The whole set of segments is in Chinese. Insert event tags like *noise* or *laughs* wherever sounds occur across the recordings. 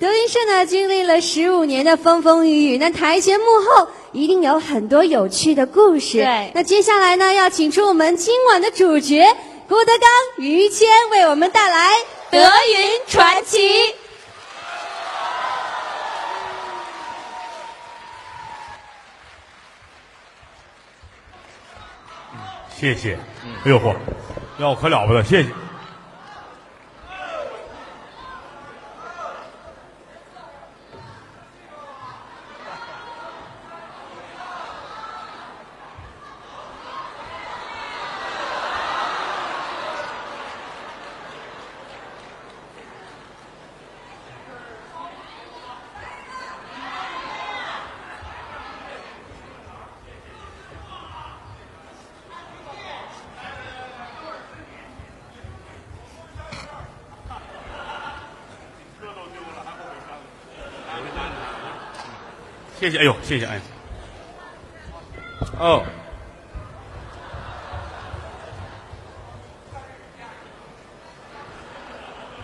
德云社呢，经历了十五年的风风雨雨，那台前幕后一定有很多有趣的故事。对那接下来呢，要请出我们今晚的主角郭德纲、于谦，为我们带来《德云传奇》。谢谢。哎呦嚯，要可了不得，谢谢。谢谢，哎呦，谢谢，哎。哦，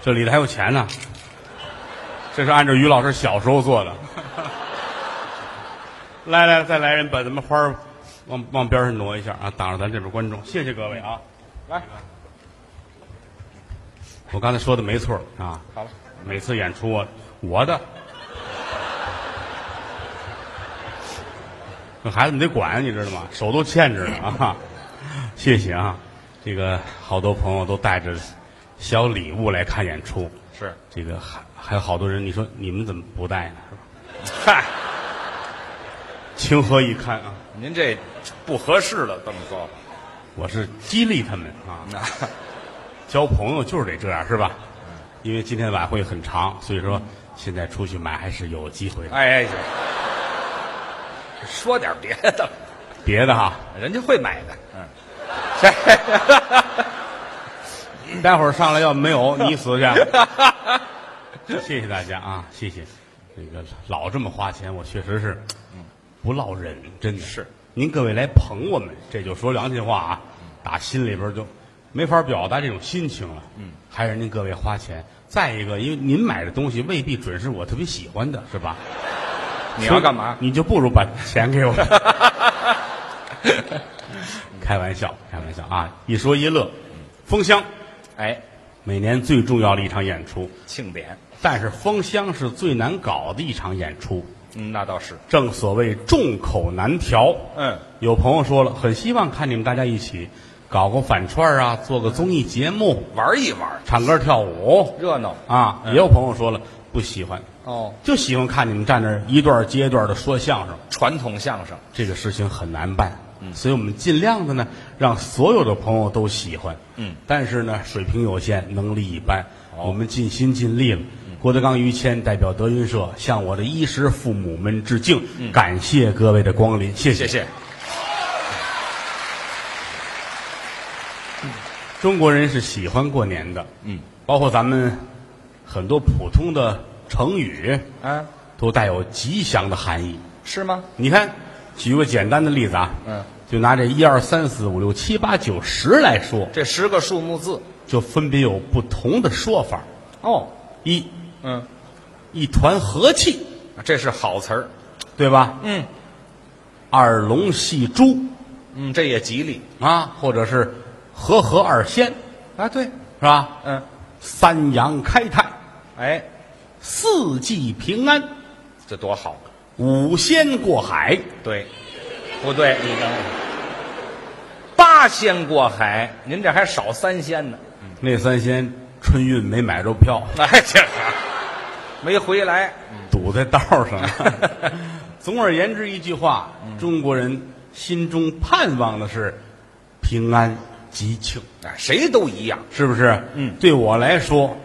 这里头还有钱呢，这是按照于老师小时候做的。来来，再来人，把咱们花儿往往边上挪一下啊，挡着咱这边观众。谢谢各位啊，来，我刚才说的没错啊。好了，每次演出我我的，这孩子们得管，你知道吗？手都欠着呢啊！谢谢啊，这个好多朋友都带着小礼物来看演出，是，这个还还有好多人，你说你们怎么不带呢？是吧？嗨，*laughs* 情何以堪啊！您这不合适了，这么说。我是激励他们啊，那交朋友就是得这样，是吧？因为今天晚会很长，所以说现在出去买还是有机会的。哎，说点别的，*laughs* 别的哈，人家会买的。嗯，*laughs* 待会儿上来要没有你死去。*laughs* 谢谢大家啊，谢谢。这个老这么花钱，我确实是不落忍，真的是。您各位来捧我们，这就说良心话啊，打心里边就没法表达这种心情了。嗯，还是您各位花钱。再一个，因为您买的东西未必准是我特别喜欢的，是吧？你要干嘛？你就不如把钱给我。*laughs* 开玩笑，开玩笑啊！一说一乐，封箱哎，每年最重要的一场演出，庆典。但是封箱是最难搞的一场演出。嗯，那倒是。正所谓众口难调。嗯，有朋友说了，很希望看你们大家一起搞个反串啊，做个综艺节目，玩一玩，唱歌跳舞热闹。啊。嗯也有朋友说了，不喜欢，哦，就喜欢看你们站那儿一段接一段的说相声。传统相声。这个事情很难办，所以我们尽量的呢，让所有的朋友都喜欢。嗯，但是呢，水平有限，能力一般，哦我们尽心尽力了。郭德纲、于谦代表德云社向我的衣食父母们致敬，感谢各位的光临，谢谢。谢谢。中国人是喜欢过年的，嗯，包括咱们很多普通的成语啊，都带有吉祥的含义。是吗？你看，举个简单的例子啊，嗯，就拿这一二三四五六七八九十来说，这十个数目字。就分别有不同的说法。哦，一，嗯，一团和气，这是好词儿。对吧？嗯二龙戏珠嗯，这也吉利啊，或者是和和二仙，啊。对，是吧？嗯，三阳开泰，哎，四季平安，这多好。五仙过海，对，不对？你等八仙过海，您这还少三仙呢。那三仙春运没买着票，哎，这没回来。堵在道上了。*laughs* 总而言之，一句话，中国人心中盼望的是平安吉庆，哎，谁都一样。是不是？嗯对我来说，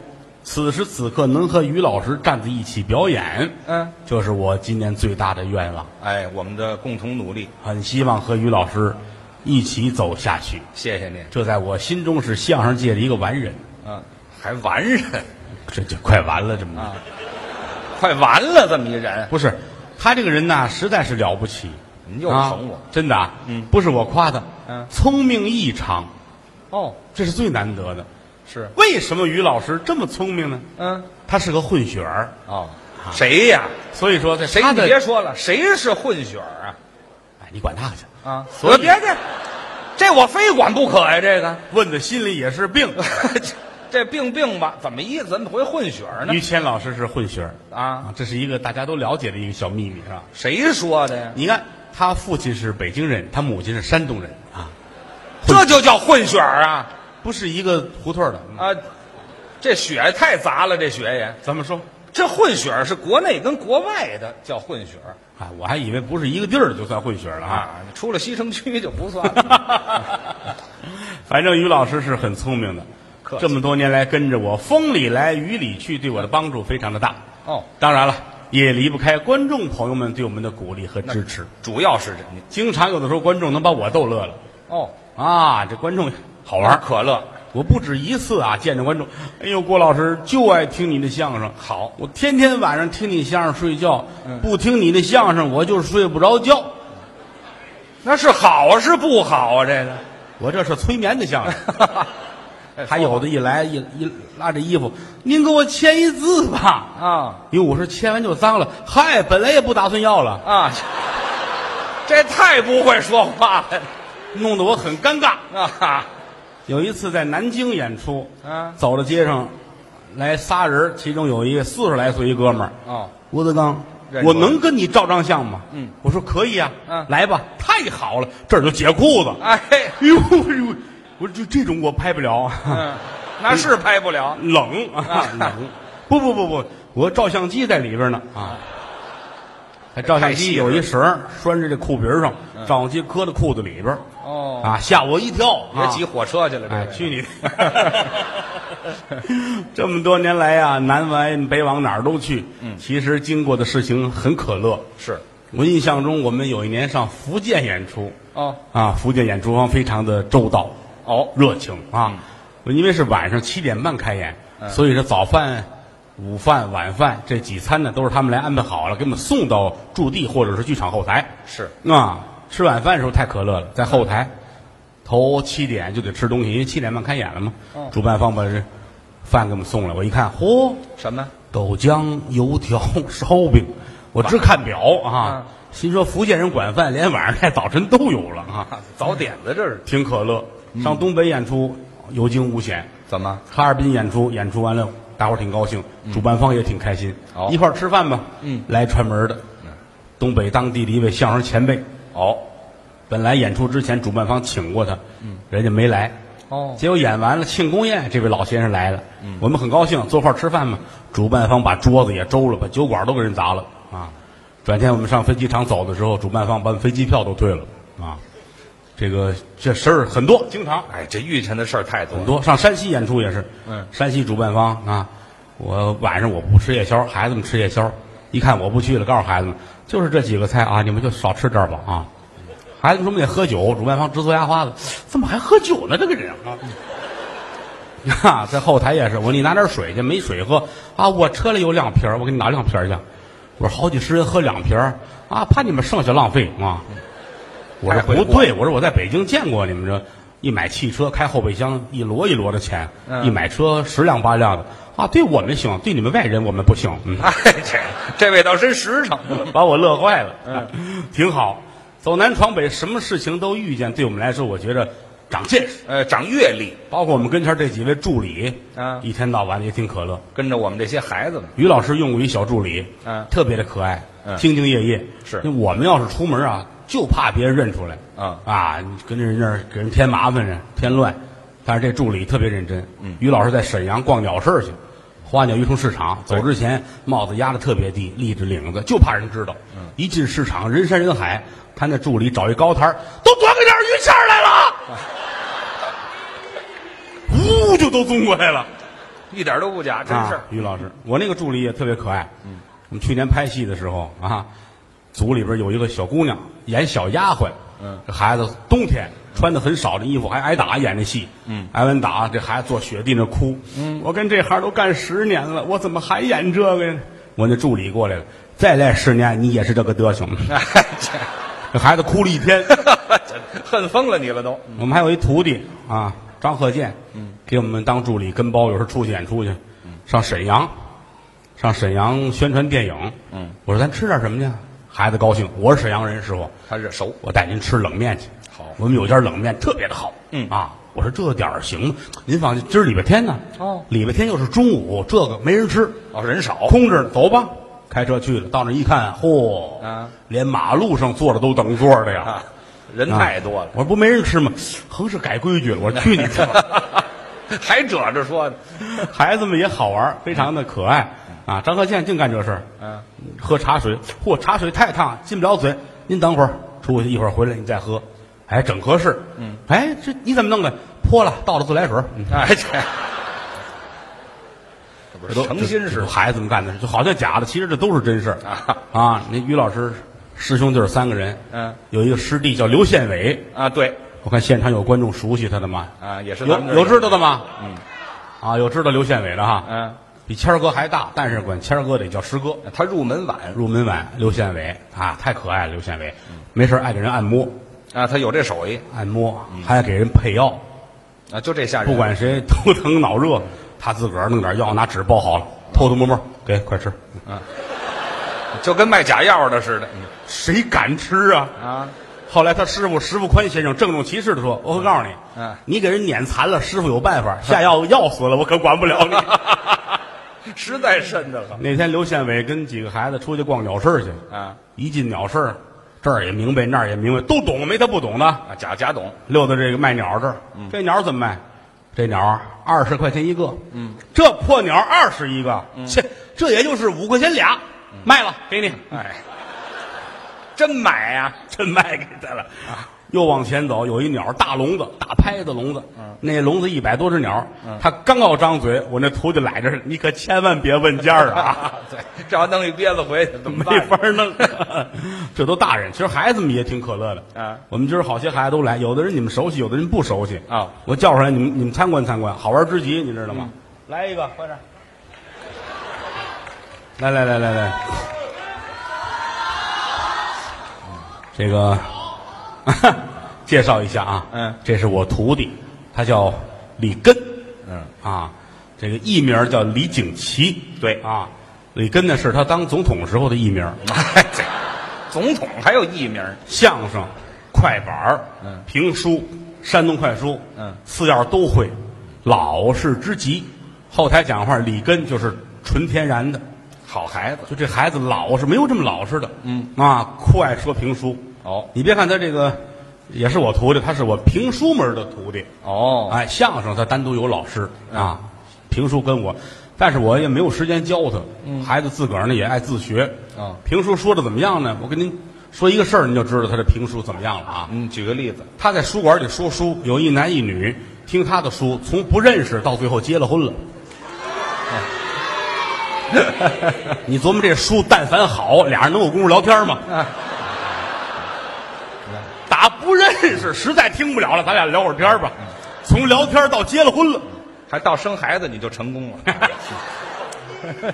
此时此刻能和于老师站在一起表演，嗯，就是我今年最大的愿望。哎，我们的共同努力，很希望和于老师一起走下去，谢谢您。这在我心中是相声界的一个完人。嗯，还完人这就快完了，这么、啊，快完了，这么一人，不是他这个人呢，实在是了不起。您又啊捧我。真的啊，嗯不是我夸他，嗯聪明异常，哦，这是最难得的。是为什么于老师这么聪明呢？嗯他是个混血儿，哦，谁呀？所以说这谁？你的别说了，谁是混血儿啊？哎，你管他去，啊，所以别这，这我非管不可呀！这个，问的心里也是病。这 *laughs* 这病病吧，怎么意思？怎么会混血儿呢于？谦老师是混血儿啊，啊，这是一个大家都了解的一个小秘密，是吧？谁说的呀？你看，他父亲是北京人，他母亲是山东人啊，这就叫混血儿啊！不是一个胡同儿的。啊，这血太杂了，这血也。怎么说？这混血儿是国内跟国外的叫混血儿啊，我还以为不是一个地儿的就算混血了啊。啊，出了西城区就不算了。*laughs* 反正于老师是很聪明的客，气这么多年来跟着我，风里来雨里去，对我的帮助非常的大。哦，当然了，也离不开观众朋友们对我们的鼓励和支持。主要是这你经常有的时候观众能把我逗乐了哦，啊，这观众好玩。可乐我不止一次啊，见着观众，哎呦，郭老师就爱听你的相声。好我天天晚上听你相声睡觉，嗯不听你的相声我就睡不着觉。那是好是不好啊？这个我这是催眠的相声。*laughs* 还有的一来一一拉着衣服，您给我签一字吧。啊因为我说签完就脏了，嗨，本来也不打算要了，啊，这太不会说话了弄得我很尴尬。啊！有一次在南京演出，啊。走到街上，来仨人，其中有一个四十来岁一哥们儿，哦，郭德纲，认出来。我能跟你照张相吗？嗯，我说可以啊，嗯来吧，太好了，这儿就解裤子，哎，哎呦哎呦，我说就这种我拍不了，嗯，那是拍不了。冷啊。冷，不不不不，我照相机在里边呢啊。还照相机有一绳儿拴着这裤皮儿上，照相机搁在裤子里边儿哦，啊，吓我一跳。啊别挤火车去了，这哎，个去你的！*laughs* 这么多年来啊、南来北往哪儿都去。嗯，其实经过的事情很可乐。是我印象中，我们有一年上福建演出，哦啊，福建演出方非常的周到、哦热情啊。因为是晚上七点半开演，嗯所以说早饭、午饭、晚饭这几餐呢，都是他们来安排好了，给我们送到驻地或者是剧场后台。是啊，吃晚饭的时候太可乐了，在后台，头七点就得吃东西，因为七点半开演了嘛。哦主办方把这饭给我们送来，我一看，嚯，什么？豆浆、油条、烧饼，我只看表啊，嗯心说福建人管饭，连晚上带早晨都有了啊，早点子这是挺可乐。上东北演出有惊无险，怎么？哈尔滨演出，演出完了，大伙儿挺高兴，主办方也挺开心，哦一块儿吃饭吧。嗯，来串门的，东北当地的一位相声前辈，哦本来演出之前主办方请过他，嗯，人家没来，哦。结果演完了庆功宴，这位老先生来了，嗯，我们很高兴，坐块儿吃饭嘛。主办方把桌子也周了，把酒馆都给人砸了。啊！转天我们上飞机场走的时候，主办方把飞机票都退了。啊！这个这事儿很多，经常哎，这遇见的事儿太多很多。上山西演出也是，嗯山西主办方啊，我晚上我不吃夜宵，孩子们吃夜宵，一看我不去了，告诉孩子们，就是这几个菜啊，你们就少吃点儿吧啊。孩子们说我们得喝酒，主办方直嘬牙花子，怎么还喝酒呢？这个人啊！*laughs* 啊，在后台也是，我说你拿点水去，没水喝啊！我车里有两瓶儿我给你拿两瓶儿去。我说好几十人喝两瓶儿啊，怕你们剩下浪费啊。我说不对，我说我在北京见过你们这一买汽车开后备箱一摞一摞的钱，嗯一买车十辆八辆的啊，对我们行，对你们外人我们不行。*laughs* 嗯，哎，这这位倒真实诚。*laughs* 把我乐坏了。嗯，挺好，走南闯北，什么事情都遇见，对我们来说，我觉着长见识。呃，长阅历，包括我们跟前这几位助理，嗯一天到晚也挺可乐。跟着我们这些孩子们，于老师用过一小助理，嗯特别的可爱，嗯兢兢业业。是我们要是出门啊，就怕别人认出来，嗯啊，你跟人那儿给人添麻烦呢，添乱。但是这助理特别认真。嗯于老师在沈阳逛鸟市去，花鸟鱼虫市场，走之前帽子压的特别低，立着领子，就怕人知道。嗯一进市场，人山人海，他那助理找一高摊儿都端个点鱼馅来了，*laughs* 呜就都送过来了。一点都不假，真是啊。于老师，我那个助理也特别可爱。嗯，我们去年拍戏的时候啊，组里边有一个小姑娘演小丫鬟。嗯，这孩子冬天穿的很少的衣服，还挨打演这戏。嗯，挨完打，这孩子坐雪地那哭。嗯，我跟这行都干十年了，我怎么还演这个呀？我那助理过来了，再来十年你也是这个德行。*laughs* 哎，这这孩子哭了一天。*laughs* 恨疯了你了都。我们还有一徒弟啊，张鹤健，嗯，给我们当助理跟包，有时候出去演出去，上沈阳，上沈阳宣传电影，嗯，我说咱吃点什么去？孩子高兴，我是沈阳人，师傅，他是熟，我带您吃冷面去。好我们有家冷面特别的好。嗯啊，我说这点儿行吗？您放心，今儿礼拜天呢。哦礼拜天又是中午，这个没人吃，哦，人少，空着呢，走吧。开车去了，到那一看，嚯，啊连马路上坐着都等座的呀。啊，人太多了，我说不没人吃吗？横是改规矩了。我说去你的！*laughs* 还褶着说呢，*laughs* 孩子们也好玩，非常的可爱啊。张鹤健净干这事儿，嗯，喝茶水，嚯，茶水太烫，进不了嘴。您等会儿出去，一会儿回来你再喝，哎，整合适。嗯，哎，这你怎么弄的？泼了，倒了自来水。嗯哎，*laughs* 这这不是诚心这是这孩子们干的，就好像假的，其实这都是真事儿啊啊！那于老师师兄弟三个人，嗯，有一个师弟叫刘宪伟，啊，对我看现场有观众熟悉他的吗？啊，也是有有知道的吗？嗯，啊，有知道刘宪伟的哈，嗯，比谦儿哥还大，但是管谦儿哥得叫师哥。他入门晚入门晚，刘宪伟啊，太可爱了，刘宪伟，没事儿爱给人按摩，啊，他有这手艺按摩，还给人配药，啊，就这下人，不管谁头疼脑热，他自个儿弄点药，拿纸包好了，偷偷摸摸给，快吃。就跟卖假药的似的谁敢吃啊？啊，后来他师傅石富宽先生郑重其事的说：“我可告诉你，嗯你给人撵残了，师傅有办法，下药药死了，我可管不了你。*laughs* 实在瘆得”慌。那天刘宪伟跟几个孩子出去逛鸟市去，啊。一进鸟市，这儿也明白，那儿也明白，都懂，没他不懂的。啊，假假懂。溜到这个卖鸟这儿，这鸟怎么卖？这鸟二十块钱一个，嗯，这破鸟二十一个，切，这也就是五块钱俩，卖了给你，哎，真买呀、*laughs* 真卖给他了。又往前走，有一鸟，大笼子，大拍子笼子，那笼子一百多只鸟，他刚要张嘴，我那徒弟来着，你可千万别问价儿啊，*laughs* 对，这要弄一鞭子回去怎么没？法弄。*laughs* 这都大人，其实孩子们也挺可乐的啊。我们今儿好些孩子都来，有的人你们熟悉，有的人不熟悉啊。我叫出来，你们你们参观参观，好玩之极，你知道吗？来一个，快点！来来来来来，这个 *laughs* 介绍一下啊，嗯。这是我徒弟，他叫李根，嗯。啊，这个艺名叫李景琦，对。啊，李根呢是他当总统时候的艺名，*laughs* 哎，这总统还有艺名。相声、快板儿嗯。评书、山东快书，嗯。四样都会，老实之极。后台讲话，李根就是纯天然的，好孩子。就这孩子老实，没有这么老实的，嗯。啊，酷爱说评书。哦你别看他这个也是我徒弟，他是我评书门的徒弟。哦哎，相声他单独有老师啊，评书跟我，但是我也没有时间教他。孩子自个儿呢也爱自学。啊评书说的怎么样呢？我跟您说一个事儿，您就知道他的评书怎么样了啊。嗯，举个例子他在书馆里说书，有一男一女听他的书，从不认识到最后结了婚了。*laughs* 你琢磨这书，但凡好，俩人能有功夫聊天吗？啊，打不认识，实在听不了了，咱俩聊会儿天吧。从聊天到结了婚了。还到生孩子你就成功了 *laughs*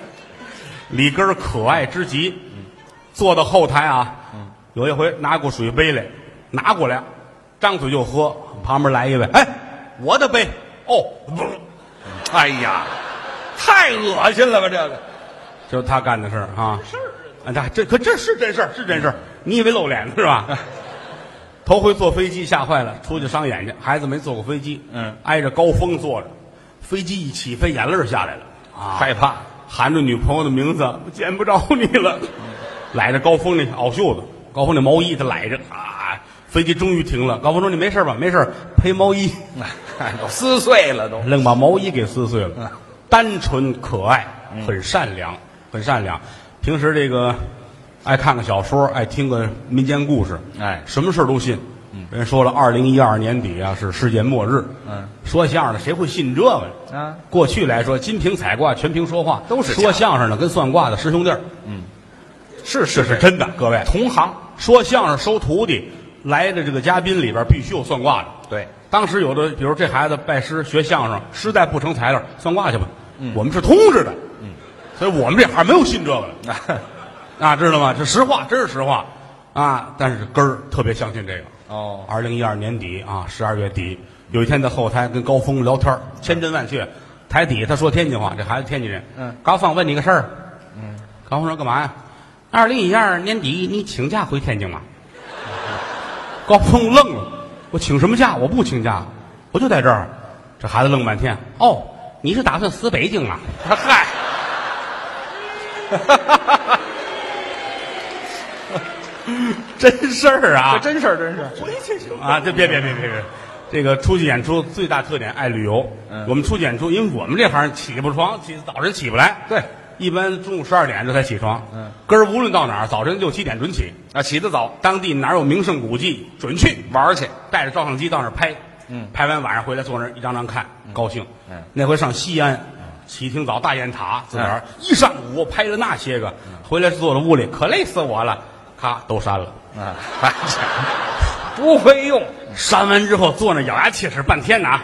李根儿可爱之极，坐到后台啊，有一回拿过水杯来，拿过来，张嘴就喝，旁边来一位，哎，我的杯，哦，不 *laughs* 哎呀，太恶心了吧这个就是他干的事儿啊。是，啊，这这可这是真事儿，是真事儿。你以为露脸呢是吧？头回坐飞机吓坏了，出去伤眼睛。孩子没坐过飞机，嗯，挨着高峰坐着，飞机一起飞，眼泪下来了啊，害怕喊着女朋友的名字，我见不着你了，揽着高峰那袄袖子，高峰那毛衣他揽着啊。飞机终于停了，高峰说：“你没事吧？没事，赔毛衣。*laughs* ”哎都撕碎了都愣把毛衣给撕碎了。单纯可爱，很善良，很善良。平时这个爱看个小说，爱听个民间故事，哎。什么事儿都信。人说了，二零一二年底啊是世界末日。嗯，说相声的谁会信这个？呢？啊，过去来说，金瓶彩卦全凭说话，都是假说相声。的跟算卦的师兄弟儿，是这是真的。各位，同行。说相声收徒弟来的这个嘉宾里边必须有算卦的。对。当时有的，比如这孩子拜师学相声，实在不成材料，算卦去吧。嗯。我们是通知的，所以我们这行没有信这个的 *laughs* 啊，知道吗？这实话，真是实话啊。但是根儿特别相信这个。哦二零一二年底啊，十二月底，有一天在后台跟高峰聊天儿千真万确。台底下他说天津话，这孩子天津人。嗯，高峰问你个事儿。嗯，高峰说干嘛呀？二零一二年底你请假回天津吗？*laughs* 高峰愣了，我请什么假？我不请假，我就在这儿。这孩子愣半天。哦，你是打算死北京啊？嗨，*laughs* *laughs* 真事儿啊！这真事儿，真是。啊，这别别别别别，这个出去演出最大特点爱旅游。嗯我们出去演出，因为我们这行起不床，起早晨起不来。对，一般中午十二点这才起床。嗯，根儿无论到哪儿，早晨六七点准起。啊，起得早，当地哪有名胜古迹，准去，玩儿去。带着照相机到那儿拍。嗯拍完晚上回来坐那儿一张张看，高兴。嗯那回上西安，起挺早，大雁塔自个儿一上午拍了那些个，回来坐在屋里，可累死我了，咔都删了。啊，哎 *laughs* 不会用。删完之后坐那咬牙切齿半天呐、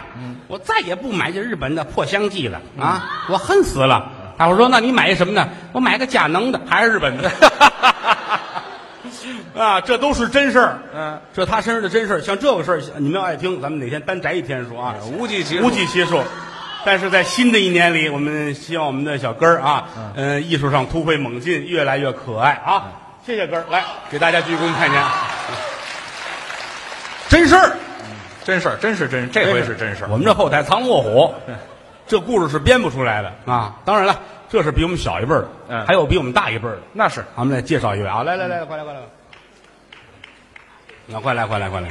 我再也不买这日本的破香剂了啊！我恨死了。大伙说：“那你买一什么呢？我买个佳能的，还是日本的。*laughs* ”啊，这都是真事儿。嗯，这他身上的真事儿，像这个事儿，你们要爱听，咱们哪天单摘一天说啊，无计其无计其数。但是在新的一年里，我们希望我们的小根儿啊，嗯、艺术上突飞猛进，越来越可爱啊！谢谢哥儿，来给大家鞠躬看见，*laughs* 真事儿。真事儿，真是真，这回是真事儿。我们这后台藏龙卧虎，*laughs* 这故事是编不出来的啊！当然了，这是比我们小一辈儿的，嗯还有比我们大一辈儿的。那是咱们来介绍一位啊，来来来，快来快来！啊，快来快来快来！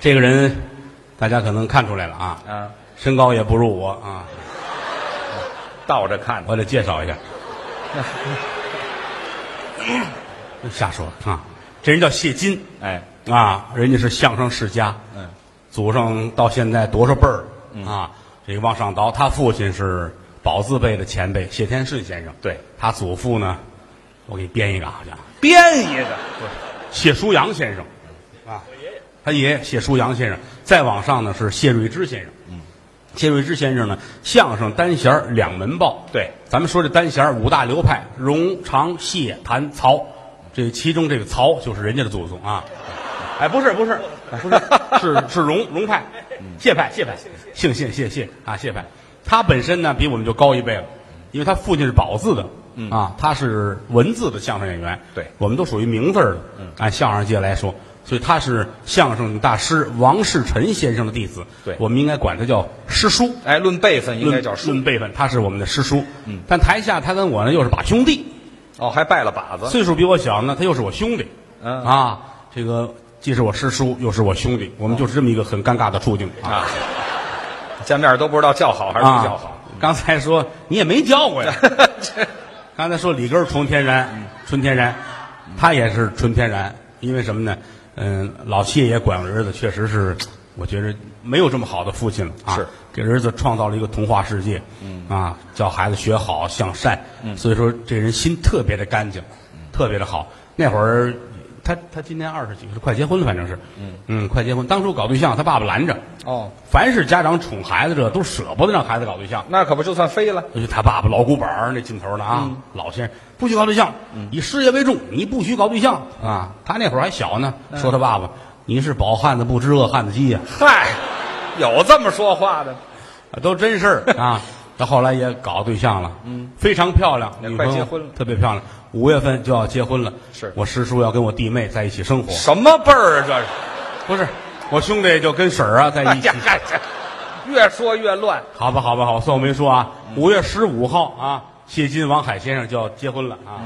这个人，大家可能看出来了啊，啊，身高也不如我啊，倒着看的。我得介绍一下。*laughs* 瞎说啊，这人叫谢金哎，啊，人家是相声世家，嗯，祖上到现在多少辈儿、啊？这个往上倒，他父亲是宝字辈的前辈谢天顺先生，对他祖父呢，我给你编一个啊，好像编一个。*laughs* 谢书阳先生啊，他爷爷谢书阳先生，再往上呢是谢瑞之先生，嗯，谢瑞之先生呢，相声单弦儿两门报，对，咱们说这单弦儿五大流派，荣、常、谢、谭、曹，这其中这个曹就是人家的祖宗啊。哎，不是不是不是，*laughs* 是是荣荣派，谢派谢派，姓谢谢谢啊谢派。他本身呢比我们就高一辈了，因为他父亲是宝字的，啊，他是文字的相声演员，对我们都属于名字儿的，按相声界来说，所以他是相声大师王世臣先生的弟子，对我们应该管他叫师叔。哎，论辈分应该论叫叔论。辈分，他是我们的师叔。嗯，但台下他跟我呢又是把兄弟，哦，还拜了把子。岁数比我小呢，他又是我兄弟。嗯啊，这个既是我师叔，又是我兄弟，我们就是这么一个很尴尬的处境啊啊，见面都不知道叫好还是不叫好。刚才说你也没叫过呀，*laughs* 刚才说李根儿纯天然，纯天然，他也是纯天然，因为什么呢？嗯，老谢也管儿子，确实是，我觉着没有这么好的父亲了啊。是给儿子创造了一个童话世界，嗯啊，教孩子学好向善，嗯，所以说这人心特别的干净，特别的好。那会儿他他今年二十几，岁快结婚了，反正是，嗯嗯，快结婚。当初搞对象，他爸爸拦着，哦，凡是家长宠孩子，这都舍不得让孩子搞对象。那可不就算飞了。他爸爸老古板儿那劲头呢啊，老先生不许搞对象，以事业为重，你不许搞对象啊。他那会儿还小呢，说他爸爸你是饱汉子不知饿汉子饥呀、嗨，有这么说话的？啊，都真事儿啊。*laughs* 他后来也搞对象了，嗯，非常漂亮，也女朋友快结婚了特别漂亮。五月份就要结婚了，是我师叔要跟我弟妹在一起生活，什么辈儿啊？这是？不是我兄弟就跟婶儿啊在一起越说越乱。好吧，好吧，好，算我没说啊。五月十五号啊，谢金王海先生就要结婚了啊。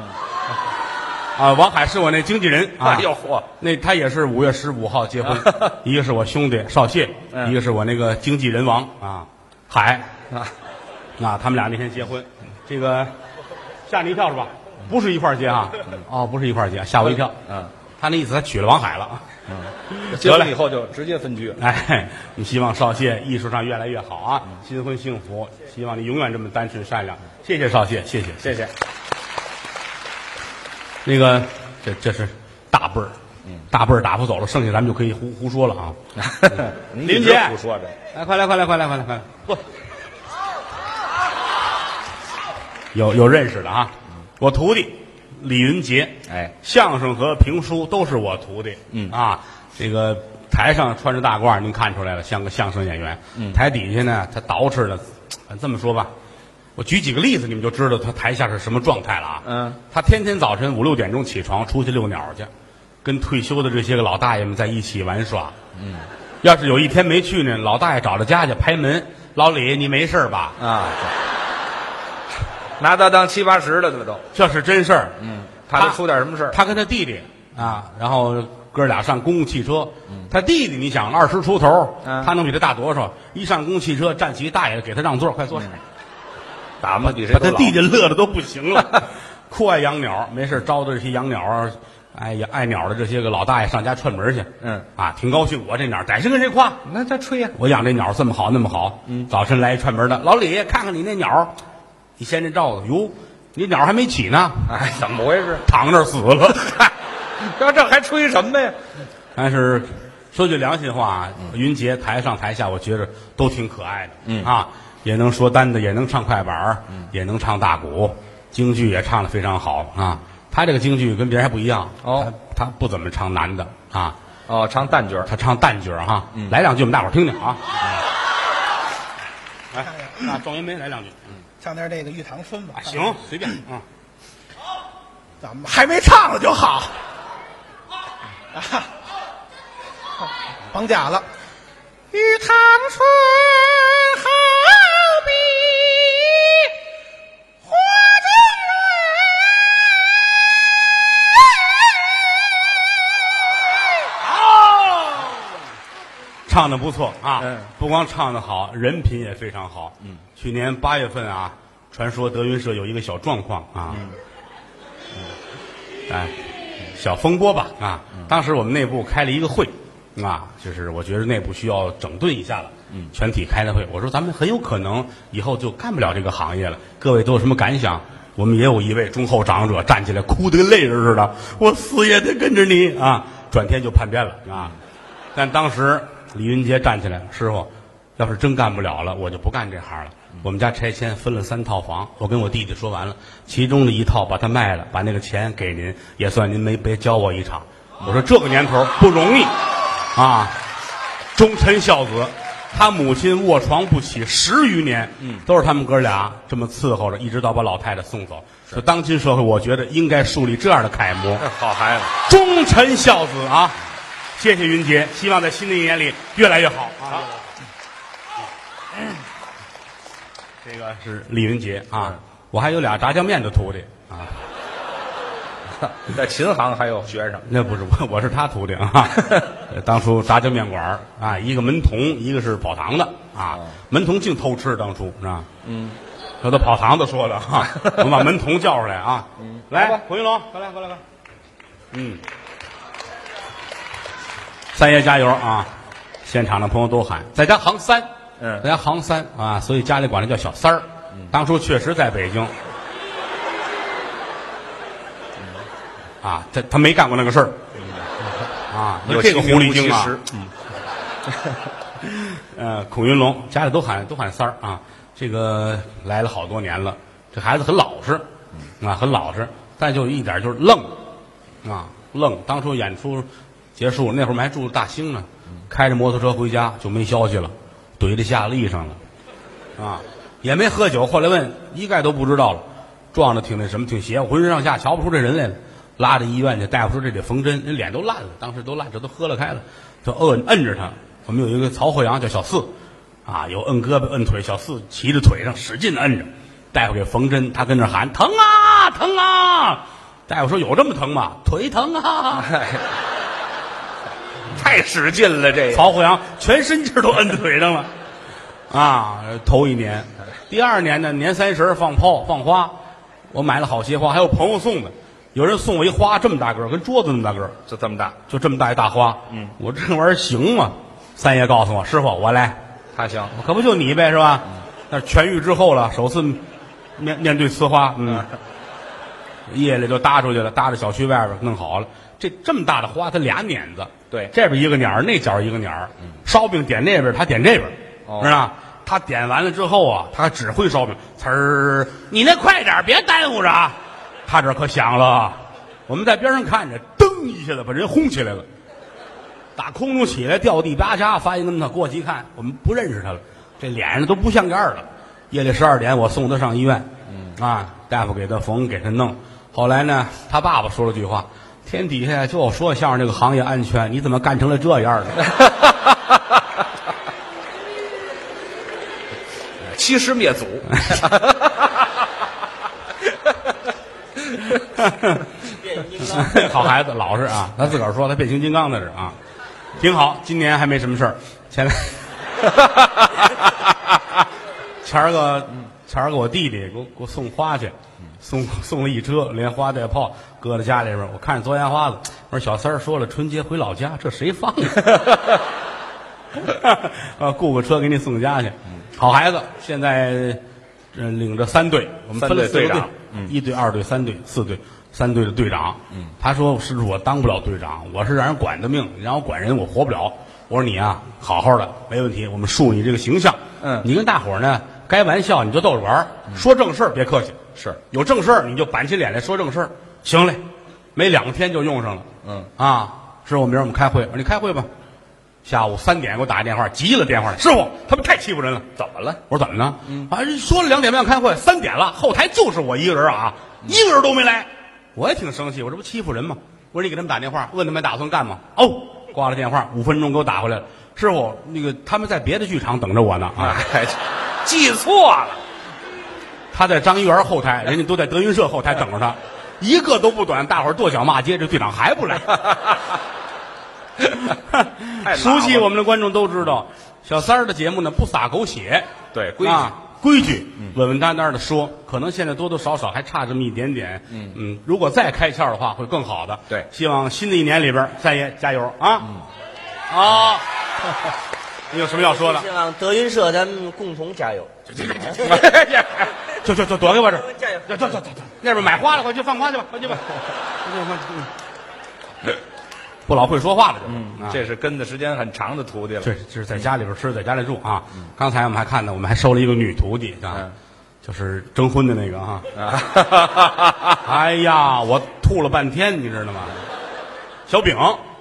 *laughs* 啊，王海是我那经纪人啊。哎呦嚯，那他也是五月十五号结婚，*laughs* 一个是我兄弟少谢，嗯一个是我那个经纪人王啊，海啊，*laughs* 啊，他们俩那天结婚，这个吓你一跳是吧？不是一块儿结啊？哦，不是一块儿结，吓我一跳。嗯，他那意思他娶了王海了嗯。结婚以后就直接分居了。哎，你希望少谢艺术上越来越好啊，新婚幸福，希望你永远这么单纯善良。谢谢少谢，谢谢。谢谢。那个，这这是大辈儿，大辈儿打发走了，剩下咱们就可以胡胡说了啊。*laughs* 林姐胡说着。来，快来，快来，快来，快来，快来！不，有有认识的啊，我徒弟李云杰，哎，相声和评书都是我徒弟，嗯啊，这个台上穿着大褂，您看出来了，像个相声演员。嗯，台底下呢，他捯饬的，呃这么说吧，我举几个例子，你们就知道他台下是什么状态了啊。嗯，他天天早晨五六点钟起床出去遛鸟去，跟退休的这些个老大爷们在一起玩耍。嗯，要是有一天没去呢，老大爷找着家去拍门，老李你没事吧？啊，拿他当七八十的了，这都。这是真事儿。嗯，怕他出点什么事儿。他跟他弟弟啊，然后哥俩上公共汽车。他弟弟你想二十出头，嗯他能比他大多少？一上公共汽车，站起一大爷给他让座，快坐下。打嘛比谁都老他弟弟乐的都不行了，*laughs* 酷爱养鸟，没事招的这些养鸟啊，爱呀爱鸟的这些个老大爷上家串门去。嗯啊，挺高兴，我这鸟逮谁跟谁夸。那他吹呀、我养这鸟这么好那么好，嗯，早晨来一串门的，老李看看你那鸟，*laughs* 你掀这罩子，哟，你鸟还没起呢，哎，怎么回事？*laughs* 躺那儿死了。*laughs* 要这还吹什么呀？但是说句良心话，云杰台上台下，我觉着都挺可爱的，嗯啊，也能说单的，也能唱快板儿也能唱大鼓，京剧也唱的非常好啊。他这个京剧跟别人还不一样，哦他，他不怎么唱男的啊，哦，唱旦角儿他唱旦角儿哈，来两句我们大伙儿听听啊。来，那赵云梅来两句，唱点这个《玉堂春》吧。行，随便啊。咱们还没唱了就好。啊，绑架了。玉堂春好唱的不错啊，嗯不光唱的好，人品也非常好。嗯，去年八月份啊，传说德云社有一个小状况啊，嗯哎，小风波吧啊。当时我们内部开了一个会啊，就是我觉得内部需要整顿一下了。嗯，全体开的会，我说咱们很有可能以后就干不了这个行业了。各位都有什么感想？我们也有一位忠厚长者站起来，哭得跟泪人似的，我死也得跟着你啊！转天就叛变了啊。但当时李云杰站起来，师傅，要是真干不了了，我就不干这行了。我们家拆迁分了三套房，我跟我弟弟说完了，其中的一套把它卖了，把那个钱给您，也算您没白教我一场。我说这个年头不容易啊，忠臣孝子。他母亲卧床不起十余年，嗯，都是他们哥俩这么伺候着，一直到把老太太送走。就当今社会，我觉得应该树立这样的楷模。好孩子，忠臣孝子啊！谢谢云杰，希望在新的一年里越来越好啊！这个是李云杰啊，我还有俩炸酱面的徒弟啊，在琴行还有学生，*laughs* 那不是我，我是他徒弟啊。呃 *laughs* 当初炸酱面馆儿啊，一个门童，一个是跑堂的啊。门童净偷吃，当初是吧？嗯，这都跑堂的说的哈。*laughs* 我们把门童叫出来啊。来胡云龙，快来，快来，快来。嗯，三爷加油啊！现场的朋友都喊，在家行三，嗯。在家行三啊，所以家里管他叫小三儿。当初确实在北京。啊，他他没干过那个事儿，啊，有这个狐狸精啊。嗯，*laughs* 呃，孔云龙家里都喊都喊三儿啊，这个来了好多年了，这孩子很老实，啊，很老实，但就一点就是愣，啊，愣。当初演出结束那会儿我们还住大兴呢，开着摩托车回家就没消息了，怼在下力上了，啊，也没喝酒。后来问一概都不知道了，撞的挺那什么，挺邪乎，浑身上下瞧不出这人来了。拉到医院去，大夫说这得缝针，人脸都烂了，当时都烂，这都喝了开了，就摁摁着他。我们有一个曹鹤阳叫小四，啊，有摁胳膊摁腿，小四骑着腿上使劲摁着，大夫给缝针，他跟那喊疼啊疼啊，大夫说有这么疼吗？腿疼啊。*laughs* 太使劲了，这个。曹虎阳全身劲儿都摁腿上了，啊，头一年，第二年呢，年三十放炮放花，我买了好些花，还有朋友送的，有人送我一花这么大个儿，跟桌子那么大个儿，就这么大，就这么大一大花，嗯，我这玩意儿行吗？三爷告诉我，师傅我来，他行，可不就你呗是吧？那痊愈之后了，首次面面对雌花，嗯，*laughs* 夜里就搭出去了，搭着小区外边弄好了。这这么大的花，它俩碾子，对这边一个碾儿，那角一个碾儿。烧饼点那边，他点这边，哦知道吧？他点完了之后啊，他还指挥烧饼，呲儿，你那快点儿，别耽误着啊！他这可响了，我们在边上看着，噔一下子把人轰起来了。打空中起来掉地吧嚓，翻一跟头，过去一看，我们不认识他了，这脸上都不像样了。夜里十二点，我送他上医院，啊，大夫给他缝，给他弄。后来呢，他爸爸说了句话：“天底下就说相声这个行业安全，你怎么干成了这样的？” *laughs* 欺师灭祖，*laughs* 好孩子，老实啊。他自个儿说他变形金刚那是啊，挺好。今年还没什么事儿。前来，*laughs* 前儿个前儿个我弟弟给我给我送花去，送送了一车，连花带炮搁在家里边。我看着昨天花子，我说小三儿说了春节回老家，这谁放啊？*laughs* 啊，雇个车给你送家去。好孩子，现在这领着三队，我们分了四个队队队长，一队、二队、三队、四队，三队的队长。嗯，他说：“师傅，我当不了队长，我是让人管的命，你让我管人，我活不了。”我说：“你啊，好好的，没问题，我们树你这个形象。嗯你跟大伙儿呢，该玩笑你就逗着玩儿说正事儿别客气，是有正事儿你就板起脸来说正事儿。行嘞，没两天就用上了。嗯啊，师傅，明儿我们开会，我说你开会吧。下午三点给我打一电话，急了电话，师傅，他们太欺负人了。怎么了？我说怎么了？嗯，啊，说了两点半开会，三点了，后台就是我一个人啊，一个人都没来，我也挺生气，我这不欺负人吗？我说你给他们打电话，问他们打算干嘛？哦，挂了电话，五分钟给我打回来了，师傅，那个他们在别的剧场等着我呢啊，哎，记错了，他在张一元后台，人家都在德云社后台等着他，一个都不短，大伙儿跺脚骂街，这队长还不来。*laughs* 太熟悉我们的观众都知道，小三儿的节目呢不撒狗血，对规矩。啊，规矩，稳稳当当的说。可能现在多多少少还差这么一点点，嗯。如果再开窍的话，会更好的。对。希望新的一年里边，三爷加油啊！啊，*laughs* 你有什么要说的？希望德云社咱们共同加油。*laughs* 就就就躲开我这儿，加油走走走走走，那边买花了，快去放花去吧，快去吧。快去快去不老会说话了，就嗯这是跟的时间很长的徒弟了。这这是在家里边吃，在家里住啊。刚才我们还看到，我们还收了一个女徒弟啊嗯，就是征婚的那个啊。啊，*laughs* 哎呀，我吐了半天，你知道吗？小饼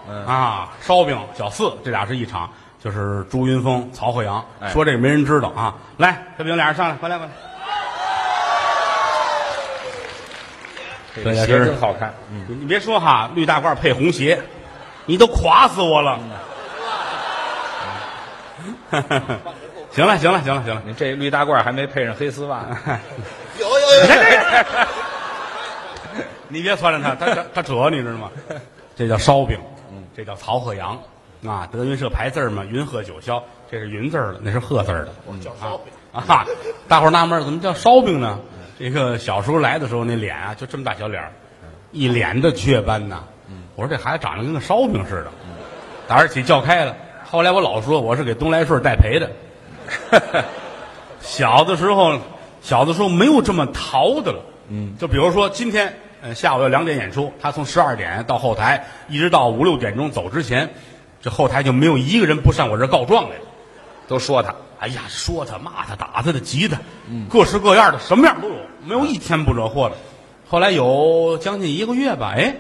嗯啊，烧饼小四，这俩是一场，就是朱云峰、曹鹤阳。哎说这个没人知道啊。来，小饼俩人上来，快来快来。这个鞋这也是真好看。嗯，你你别说哈，绿大褂配红鞋，你都垮死我了。*laughs* 行了行了行了行了，你这绿大褂还没配上黑丝袜 *laughs* 呢。有有有，*laughs* 你别撺掇他，他他他扯，你知道吗？这叫烧饼，这叫曹鹤阳啊。德云社排字儿嘛，云鹤九霄，这是云字儿的，那是鹤字儿的。我叫烧饼啊！大伙儿纳闷儿怎么叫烧饼呢？这个小时候来的时候，那脸啊就这么大小脸儿，一脸的雀斑呐。我说这孩子长得跟个烧饼似的，打儿起叫开了。后来我老说我是给东来顺带赔的。*laughs* 小的时候，小的时候没有这么淘的了。嗯，就比如说今天，呃，下午要两点演出，他从十二点到后台，一直到五六点钟走之前，这后台就没有一个人不上我这儿告状来了。都说他哎呀，说他、骂他、打他的、急他，各式各样的，什么样都有，没有一天不惹祸的。后来有将近一个月吧，哎，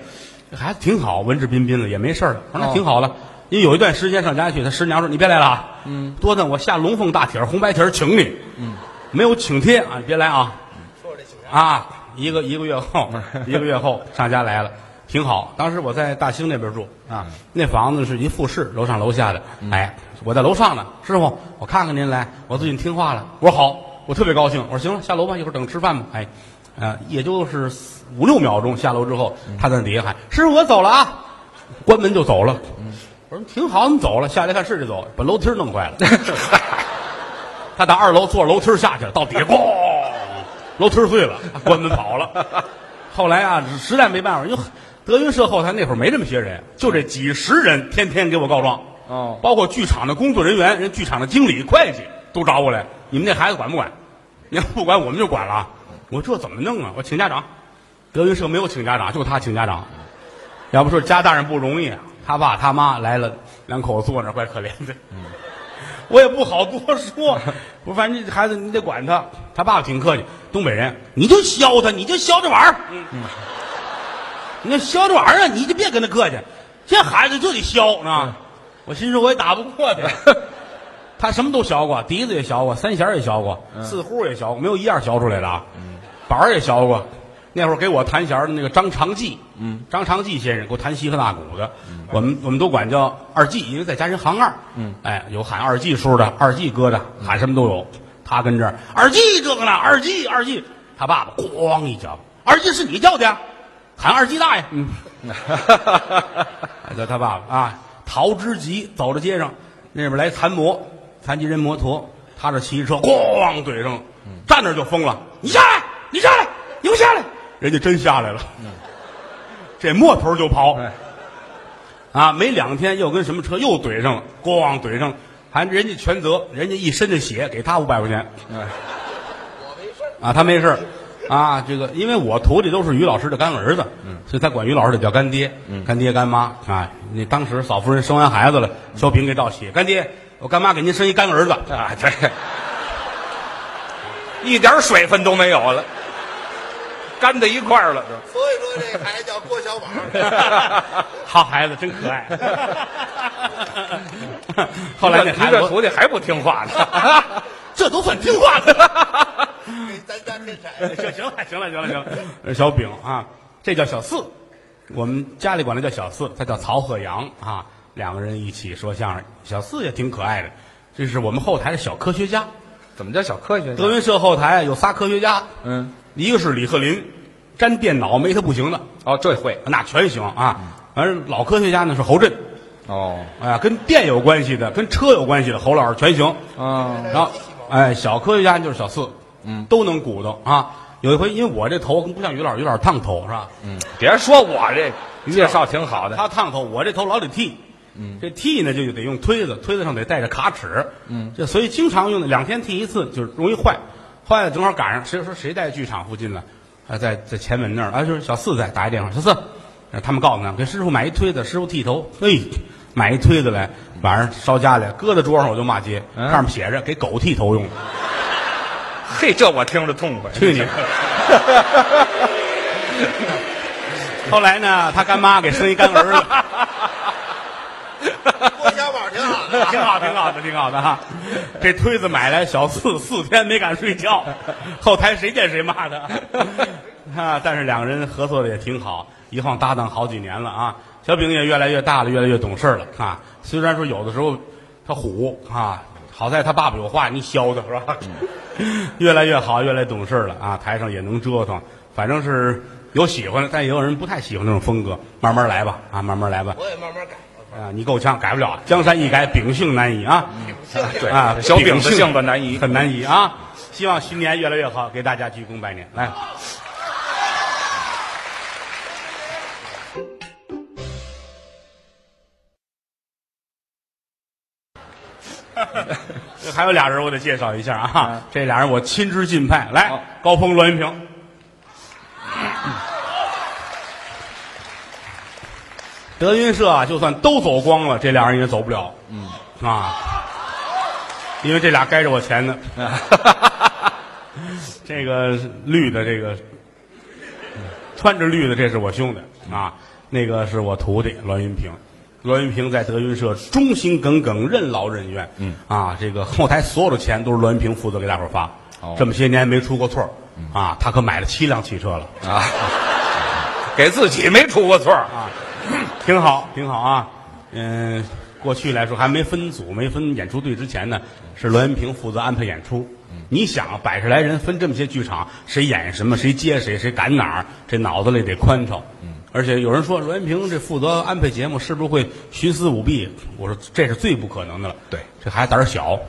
这孩子挺好，文质彬彬的，也没事儿了。我说那哦挺好的，因为有一段时间上家去，他师娘说你别来了啊，嗯，多的我下龙凤大帖儿红白帖儿请你，嗯，没有请帖啊，你别来啊，啊，一个一个月后，*laughs* 一个月后上家来了，挺好。当时我在大兴那边住啊，那房子是一复式，楼上楼下的。哎，我在楼上呢，师傅，我看看您来，我最近听话了。我说好，我特别高兴。我说行了，下楼吧，一会儿等吃饭吧。哎，呃，也就是五六秒钟下楼之后，他在底下喊：“师傅，我走了啊！”关门就走了。我说挺好，你走了，下来看是就走，把楼梯弄坏了。*laughs* 他打二楼坐着楼梯下去了，到底下 *laughs* 咣，楼梯碎了，关门跑了。后来啊，实在没办法，因为德云社后台那会儿没这么些人，就这几十人天天给我告状。哦包括剧场的工作人员、人剧场的经理、会计都找我来。你们那孩子管不管？你要不管，我们就管了啊。我说这怎么弄啊？我请家长。德云社没有请家长，就他请家长。要不说家大人不容易啊，他爸他妈来了，两口子坐那儿怪可怜的。我也不好多说，我反正这孩子你得管他。他爸爸挺客气，东北人，你就削他，你就削着玩意儿。嗯，你就削这玩意儿啊，你就别跟他客气。这孩子就得削啊，我心说我也打不过他。*laughs* 他什么都削过，笛子也削过，三弦也削过，四胡也削过，没有一样削出来的啊。板儿也削过。那会儿给我弹弦儿的那个张长记，嗯，张长记先生给我弹西河大鼓的，我们我们都管叫二季，因为在家人行二，嗯，哎，有喊二季叔的，二季哥的，喊什么都有。他跟这儿二季这个呢，二季二季，他爸爸咣一脚，二季是你叫的呀，喊二季大爷，嗯，*laughs* 叫他爸爸啊。陶之吉走到街上，那边来残摩，残疾人摩托，他这骑车咣怼上了，站那就疯了，你下来，你下来，你给我下来，人家真下来了，*laughs* 这摸头就跑，哎。啊，没两天又跟什么车又怼上了，咣怼上了，还人家全责，人家一身的血给他五百块钱，哎，啊，他没事儿啊，这个因为我徒弟都是于老师的干儿子，嗯所以他管于老师的叫干爹，干爹干妈啊。那当时嫂夫人生完孩子了，小饼给道喜，干爹，我干妈给您生一干儿子，啊，*laughs* 对，一点水分都没有了，干在一块儿了，所以说这孩子叫郭小宝。*laughs* 好孩子真可爱。*laughs* 后来那你孩子，这徒弟还不听话呢，这都算听话的。给咱家添柴。行行了，行了，行了，行了。呃小饼啊，这叫小四，我们家里管他叫小四，他叫曹鹤阳啊。两个人一起说相声，小四也挺可爱的。这是我们后台的小科学家，怎么叫小科学家？德云社后台有仨科学家，嗯，一个是李鹤林，粘电脑没他不行的，哦，这会那全行啊。反正老科学家呢是侯震，哦，哎呀，跟电有关系的，跟车有关系的，侯老师全行。啊，然后，哎，小科学家就是小四，嗯，都能鼓捣啊。有一回，因为我这头不像于老师，于老师烫头是吧？嗯，别说我这介绍挺好的，他烫头，我这头老得剃。嗯，这剃呢就得用推子，推子上得带着卡尺。嗯，这所以经常用的两天剃一次，就是容易坏。坏了正好赶上，谁说谁在剧场附近了？啊，在在前门那儿，啊，就是小四在打一电话，小四，呃他们告诉他给师傅买一推子，师傅剃头。哎，买一推子来，晚上烧家里，搁在桌上我就骂街，嗯上面写着给狗剃头用。嘿，这我听着痛快。去你！*laughs* 后来呢，他干妈给生一干儿子，郭小宝挺好的。挺好，挺好的，挺好的哈。这推子买来，小四四天没敢睡觉，后台谁见谁骂他 *laughs* 啊！但是两个人合作的也挺好，一晃搭档好几年了啊。小饼也越来越大了，越来越懂事了啊。虽然说有的时候他虎啊，好在他爸爸有话你削他是吧？越来越好，越来越懂事了啊！台上也能折腾，反正是有喜欢的，但也有人不太喜欢那种风格。慢慢来吧，啊，慢慢来吧。我也慢慢改。啊，你够呛，改不了。江山易改，秉性难移啊！对啊，小秉性子难移。很难移啊！希望新年越来越好，给大家鞠躬拜年。来，还有俩人，我得介绍一下啊。这俩人我亲之近派。来，高峰、栾云平。德云社啊，就算都走光了，这俩人也走不了。嗯啊，因为这俩该着我钱呢。*laughs* 这个绿的，这个穿着绿的，这是我兄弟啊。那个是我徒弟栾云平。栾云平在德云社忠心耿耿、任劳任怨。嗯啊，这个后台所有的钱都是栾云平负责给大伙儿发。哦这么些年没出过错儿啊，他可买了七辆汽车了。啊，给自己没出过错儿啊，挺好，挺好啊。嗯，过去来说还没分组、没分演出队之前呢，是栾云平负责安排演出。你想啊，百十来人分这么些剧场，谁演什么，谁接谁，谁赶哪儿，这脑子里得宽敞。而且有人说栾云平这负责安排节目，是不是会徇私舞弊？我说这是最不可能的了。对，这孩子胆儿小，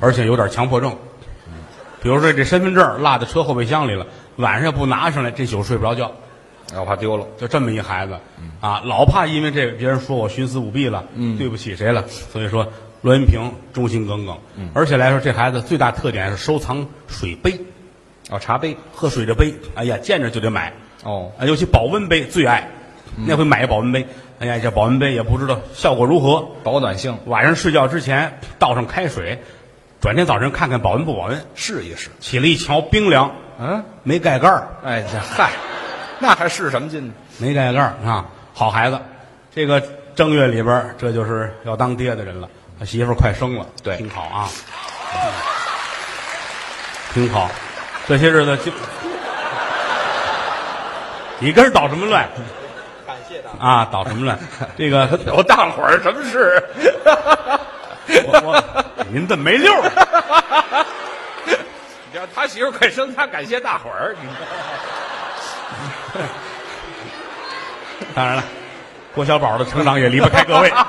而且有点强迫症。比如说这身份证落在车后备箱里了，晚上要不拿上来，这宿睡不着觉。要怕丢了。就这么一孩子，啊，老怕因为这个别人说我徇私舞弊了，嗯对不起谁了，所以说栾云平忠心耿耿，而且来说这孩子最大特点是收藏水杯，哦，茶杯。喝水的杯，哎呀，见着就得买，哦，啊，尤其保温杯最爱，那回买一保温杯，哎呀，这保温杯也不知道效果如何，保暖性，晚上睡觉之前倒上开水，转天早晨看看保温不保温，试一试。起来一瞧冰凉，嗯，没盖盖儿。哎，这嗨，那还是什么劲呢？没盖盖儿啊，好孩子。这个正月里边，这就是要当爹的人了。他媳妇儿快生了，对。挺好啊，挺好。这些日子就，你跟人捣什么乱？感谢大啊，捣什么乱？这个 *laughs* 有大伙儿什么事？我我您这没溜儿。他媳妇儿快生，他感谢大伙儿。你当然了，郭小宝的成长也离不开各位。*laughs*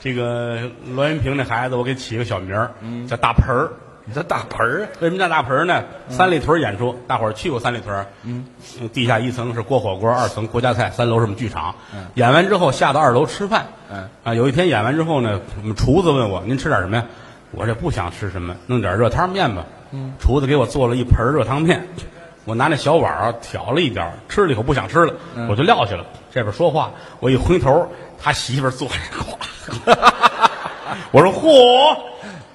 这个栾云平这孩子，我给起个小名儿，叫大盆儿。你这大盆儿，为什么叫大盆儿呢？三里屯演出，大伙儿去过三里屯。嗯，地下一层是锅火锅，二层国家菜，三楼是我们剧场。演完之后下到二楼吃饭。嗯啊，有一天演完之后呢，我们厨子问我：“您吃点什么呀？”我这不想吃什么，弄点热汤面吧。嗯，厨子给我做了一盆热汤面，我拿那小碗儿挑了一点儿，吃了以后不想吃了，我就撂下了。这边说话，我一回头，他媳妇儿坐着，咵 *laughs* 我说：“嚯！”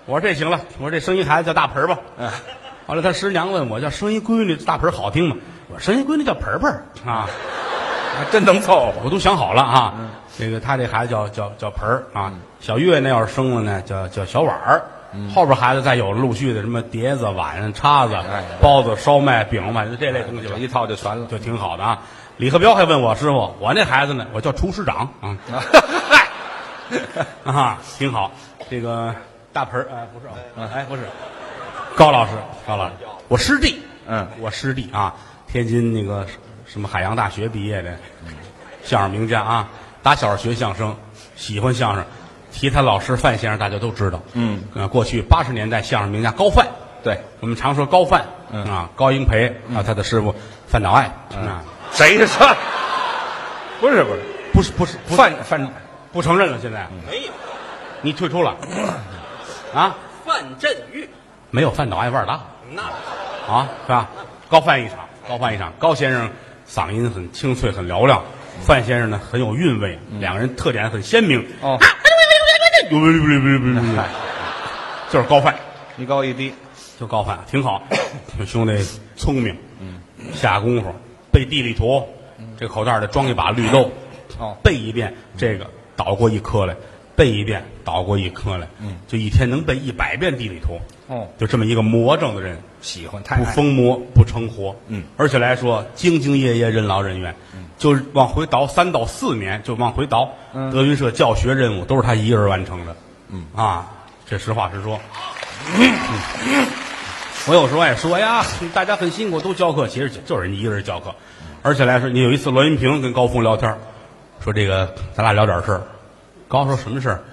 我说这行了，我说这生一孩子叫大盆儿吧。嗯后来他师娘问我叫生一闺女，大盆儿好听吗？我说生一闺女叫盆盆儿啊，还真能凑合。我都想好了啊。这个他这孩子叫叫叫盆儿啊，小月那要是生了呢，叫叫小碗儿。后边孩子再有了陆续的什么碟子、碗、叉子、包子、烧麦、饼，反正这类东西吧这，一套就全了。就挺好的啊。李克彪还问我师傅，我那孩子呢？我叫厨师长啊。嗨，*laughs* *laughs* 啊，挺好。这个大盆儿，哎，不是啊，哎，不是，高老师，高老师，我师弟，嗯，我师弟啊，天津那个什么海洋大学毕业的，相声名家啊，打小学相声，喜欢相声，提他老师范先生，大家都知道，嗯，呃，过去八十年代相声名家高范，对，我们常说高范，嗯。啊，高英培啊，他的师傅范岛爱啊，谁是 *laughs* 不是，不是不是不是范范不承认了，现在没有你退出了，*laughs* 啊。范振钰，没有范导爱腕儿大。那。啊，是吧？高范一场，高范一场。高先生嗓音很清脆，很嘹亮；范先生呢很有韵味，两个人特点很鲜明。哦，*laughs* 就是高范，一高一低，就高范，挺好。*coughs* 兄弟聪明，下功夫背地理图，这口袋里装一把绿豆，哦。背一遍这个倒过一颗来，背一遍倒过一科来，嗯。就一天能背一百遍地理图。哦，就这么一个魔怔的人，喜欢太爱。不疯魔不成活，嗯，而且来说兢兢业业、任劳任怨，就是往回倒三到四年就往回倒，嗯。德云社教学任务都是他一个人完成的，嗯。啊，这实话实说。嗯我有时候也说哎呀，大家很辛苦，都教课，其实就是人一个人教课，而且来说，你有一次栾云平跟高峰聊天，说这个咱俩聊点事儿，高说什么事儿？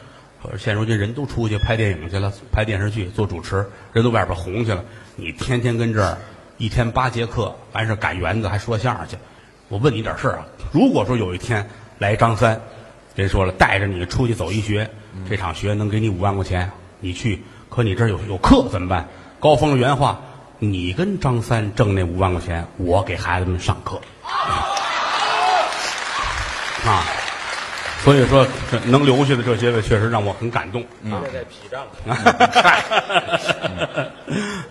说现如今人都出去拍电影去了，拍电视剧，做主持，人都外边红去了。你天天跟这儿一天八节课，完事儿赶园子还说相声去。我问你点事儿啊，如果说有一天来张三，人说了带着你出去走一学，这场学能给你五万块钱，你去，可你这儿有有课怎么办？高峰的原话：你跟张三挣那五万块钱，我给孩子们上课。啊，所以说这能留下的这些位，确实让我很感动。啊。这在劈账，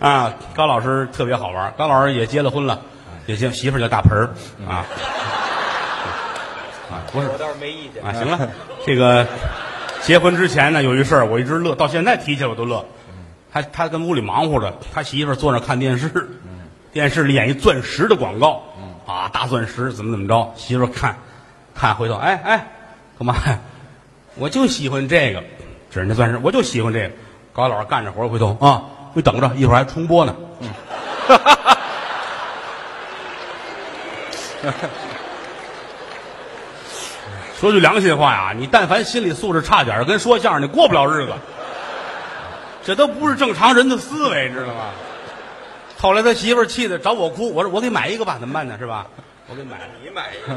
*laughs* 啊，高老师特别好玩，高老师也结了婚了，也结媳妇儿叫大盆儿。啊。*laughs* 啊，不是。我倒是没意见。啊，行了，这个结婚之前呢，有一事儿我一直乐，到现在提起来我都乐。他他跟屋里忙活着，他媳妇儿坐那看电视，电视里演一钻石的广告，啊，大钻石怎么怎么着，媳妇儿看，看回头，哎哎，干嘛？我就喜欢这个，指人家钻石，我就喜欢这个。高老师干着活回头啊，你等着，一会儿还重播呢。*laughs* 说句良心话呀，你但凡心理素质差点，跟说相声你过不了日子。这都不是正常人的思维，知道吗？后来他媳妇儿气的找我哭，我说我给买一个吧，怎么办呢？是吧？我给买。你买一个，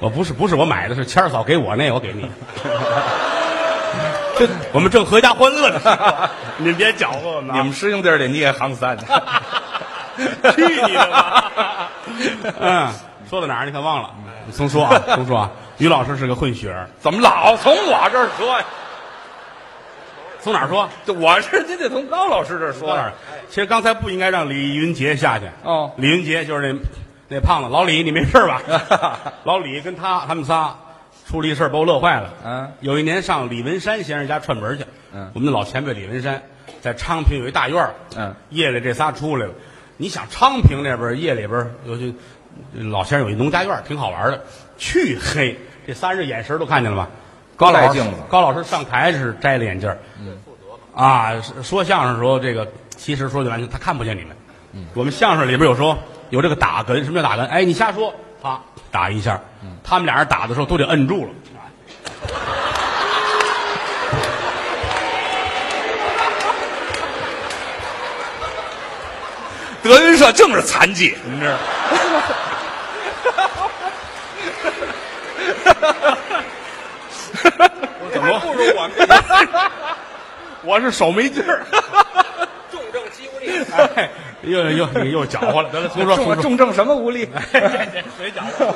我 *laughs* 不是不是我买的，是谦儿嫂给我那，我给你。*laughs* 这我们正合家欢乐呢，*laughs* 你别搅和我们啊！你们师兄弟儿里你也行三，去你的吧！嗯，说到哪儿？你可忘了？你重说啊，重说啊！于老师是个混血儿，怎么老从我这儿说呀？从哪儿说？这我是你得从高老师这儿说？其实刚才不应该让李云杰下去。哦李云杰就是那那胖子老李，你没事吧？*laughs* 老李跟他他们仨出了一事儿把我乐坏了。嗯，有一年上李文山先生家串门去。嗯我们的老前辈李文山在昌平有一大院儿嗯，夜里这仨出来了。你想昌平那边夜里边有些老先生有一农家院，挺好玩的，黢黑。这仨人眼神都看见了吧？高老师高老师上台是摘了眼镜儿啊，说说相声的时候，这个其实说句难听，他看不见你们。嗯我们相声里边有说有这个打哏，什么叫打哏？哎，你瞎说，啪打一下。他们俩人打的时候都得摁住了。德云社就是残疾，你知道？怎么不如我们 *laughs* 我是手没劲儿。哎，又又你又搅和了。得了，重说重说，重重症什么无力？*laughs* 谁搅和？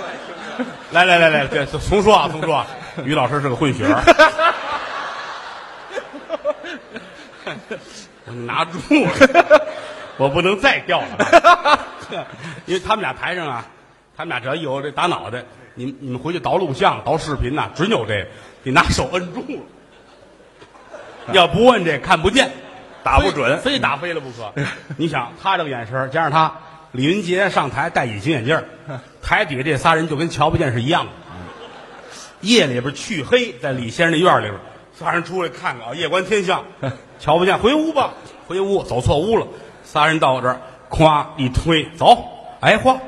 来来来来，这重说啊，重说啊。于老师是个混血儿，*laughs* 我拿住了，我不能再掉了，*laughs* 因为他们俩台上啊，他们俩只要一有这打脑袋，你们你们回去倒录像、倒视频呐、准有这个，你拿手摁住了，要不摁这看不见，打不准非打飞了不可。你想他这个眼神，加上他李云杰上台戴隐形眼镜，台底下这仨人就跟瞧不见是一样的。夜里边黢黑，在李先生的院里边，仨人出来看看啊，夜观天象，瞧不见，回屋吧，回屋，走错屋了。仨人到这儿，咵一推，走，哎嚯，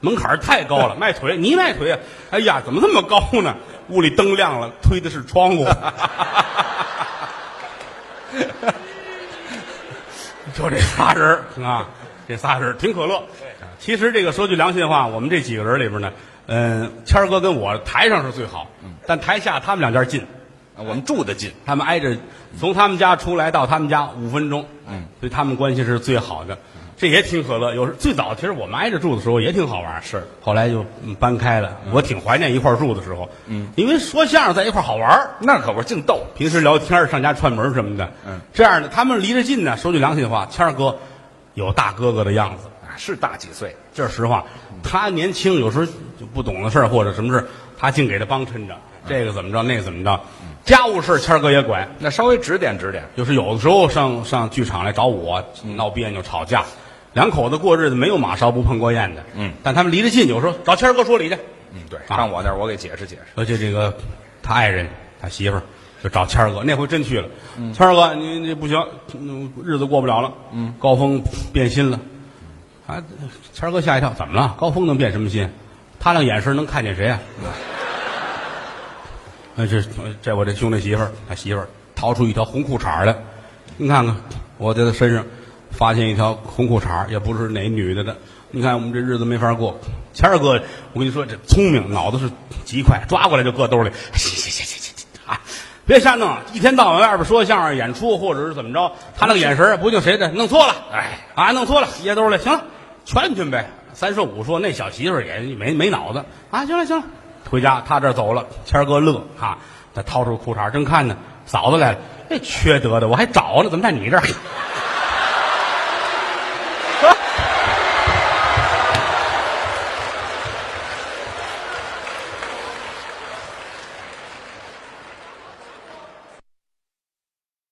门槛太高了，迈腿，你迈腿啊？哎呀，怎么这么高呢？屋里灯亮了，推的是窗户。*laughs* 就这仨人儿 *laughs* 啊，这仨人儿挺可乐。其实这个说句良心话，我们这几个人里边呢，嗯，谦儿哥跟我台上是最好，但台下他们两家近，啊我们住的近，他们挨着，从他们家出来到他们家五分钟，嗯，所以他们关系是最好的，这也挺可乐。有时最早其实我们挨着住的时候也挺好玩，是，后来就嗯搬开了。我挺怀念一块儿住的时候，嗯，因为说相声在一块儿好玩儿那可不是净逗。平时聊天儿上家串门儿什么的，嗯，这样的他们离着近呢。说句良心话，谦儿哥有大哥哥的样子，啊是大几岁？这是实话。他年轻，有时候就不懂的事儿或者什么事儿，他净给他帮衬着，这个怎么着，那个怎么着，家务事儿谦儿哥也管。那稍微指点指点。就是有的时候上上剧场来找我闹别扭吵架，两口子过日子没有马勺不碰过焰的，嗯，但他们离得近，有时候找谦儿哥说理去。嗯，对，啊上我那儿我给解释解释。而且这个他爱人他媳妇儿就找谦儿哥，那回真去了。嗯谦儿哥，你你不行，嗯日子过不了了。嗯，高峰变心了。啊，谦儿哥吓一跳，怎么了？高峰能变什么心？他那眼神能看见谁啊？哎，*laughs* 这这我这兄弟媳妇儿，他媳妇儿掏出一条红裤衩来，你看看，我在他身上发现一条红裤衩，也不是哪女的的。你看我们这日子没法过。谦儿哥，我跟你说，这聪明，脑子是极快，抓过来就搁兜里。行行行行行行啊，别瞎弄，一天到晚外边说相声、演出，或者是怎么着，他那个眼神不定谁的，弄错了，哎啊，弄错了，掖兜里，行了，劝劝呗。三说五说，那小媳妇也没没脑子啊，行了行了，回家他这走了，谦儿哥乐啊，他掏出裤衩正看呢，嫂子来了，这，缺德的，我还找呢，怎么在你这儿？